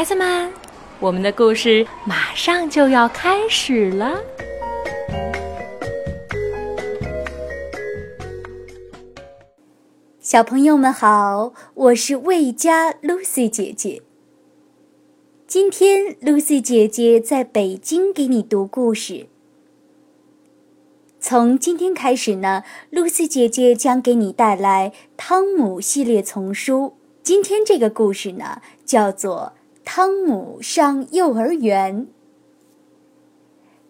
孩子们，我们的故事马上就要开始了。小朋友们好，我是魏佳 Lucy 姐姐。今天 Lucy 姐姐在北京给你读故事。从今天开始呢，Lucy 姐姐将给你带来汤姆系列丛书。今天这个故事呢，叫做《汤姆上幼儿园》。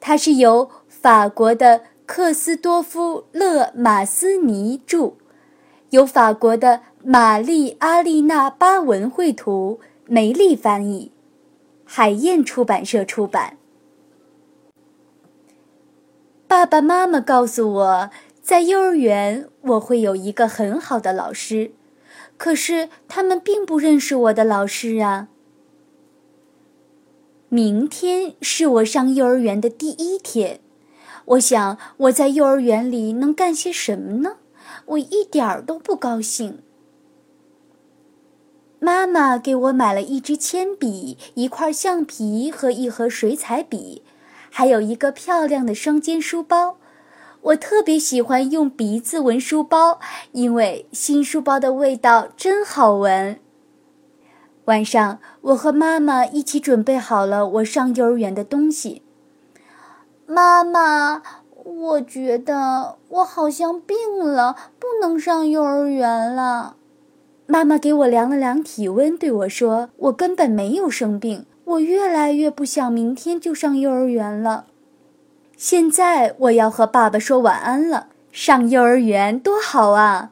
它是由法国的克斯多夫·勒马斯尼著，由法国的玛丽·阿丽娜·巴文绘图，梅丽翻译，海燕出版社出版。爸爸妈妈告诉我，在幼儿园我会有一个很好的老师。可是他们并不认识我的老师啊。明天是我上幼儿园的第一天，我想我在幼儿园里能干些什么呢？我一点儿都不高兴。妈妈给我买了一支铅笔、一块橡皮和一盒水彩笔，还有一个漂亮的双肩书包。我特别喜欢用鼻子闻书包，因为新书包的味道真好闻。晚上，我和妈妈一起准备好了我上幼儿园的东西。妈妈，我觉得我好像病了，不能上幼儿园了。妈妈给我量了量体温，对我说：“我根本没有生病，我越来越不想明天就上幼儿园了。”现在我要和爸爸说晚安了。上幼儿园多好啊！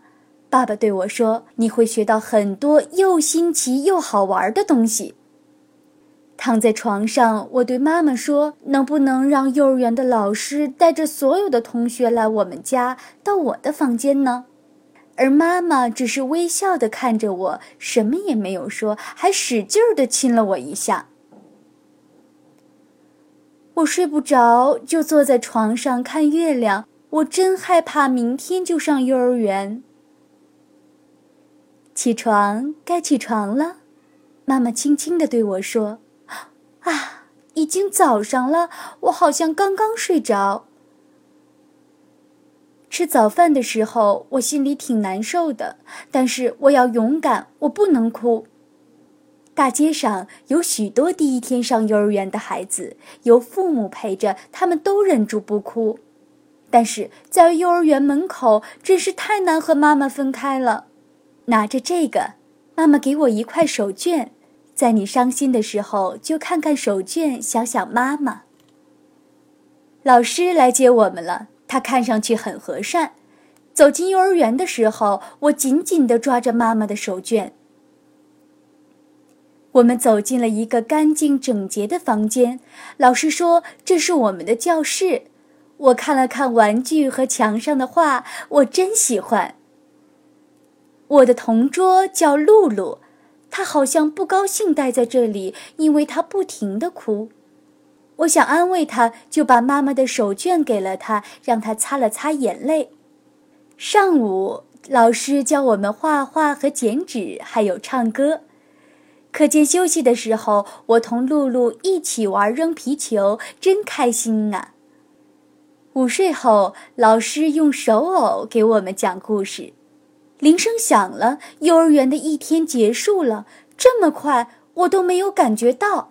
爸爸对我说：“你会学到很多又新奇又好玩的东西。”躺在床上，我对妈妈说：“能不能让幼儿园的老师带着所有的同学来我们家，到我的房间呢？”而妈妈只是微笑地看着我，什么也没有说，还使劲儿地亲了我一下。我睡不着，就坐在床上看月亮。我真害怕明天就上幼儿园。起床，该起床了，妈妈轻轻地对我说：“啊，已经早上了，我好像刚刚睡着。”吃早饭的时候，我心里挺难受的，但是我要勇敢，我不能哭。大街上有许多第一天上幼儿园的孩子，有父母陪着，他们都忍住不哭。但是在幼儿园门口，真是太难和妈妈分开了。拿着这个，妈妈给我一块手绢，在你伤心的时候，就看看手绢，想想妈妈。老师来接我们了，他看上去很和善。走进幼儿园的时候，我紧紧地抓着妈妈的手绢。我们走进了一个干净整洁的房间，老师说这是我们的教室。我看了看玩具和墙上的画，我真喜欢。我的同桌叫露露，她好像不高兴待在这里，因为她不停的哭。我想安慰她，就把妈妈的手绢给了她，让她擦了擦眼泪。上午，老师教我们画画和剪纸，还有唱歌。课间休息的时候，我同露露一起玩扔皮球，真开心啊！午睡后，老师用手偶给我们讲故事。铃声响了，幼儿园的一天结束了，这么快，我都没有感觉到。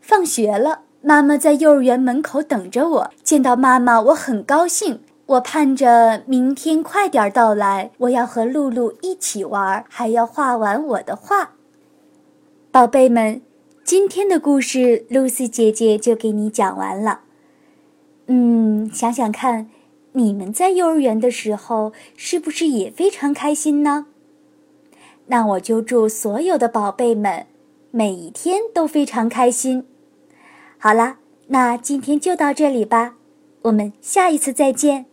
放学了，妈妈在幼儿园门口等着我。见到妈妈，我很高兴。我盼着明天快点到来，我要和露露一起玩，还要画完我的画。宝贝们，今天的故事露丝姐姐就给你讲完了。嗯，想想看，你们在幼儿园的时候是不是也非常开心呢？那我就祝所有的宝贝们每一天都非常开心。好啦，那今天就到这里吧，我们下一次再见。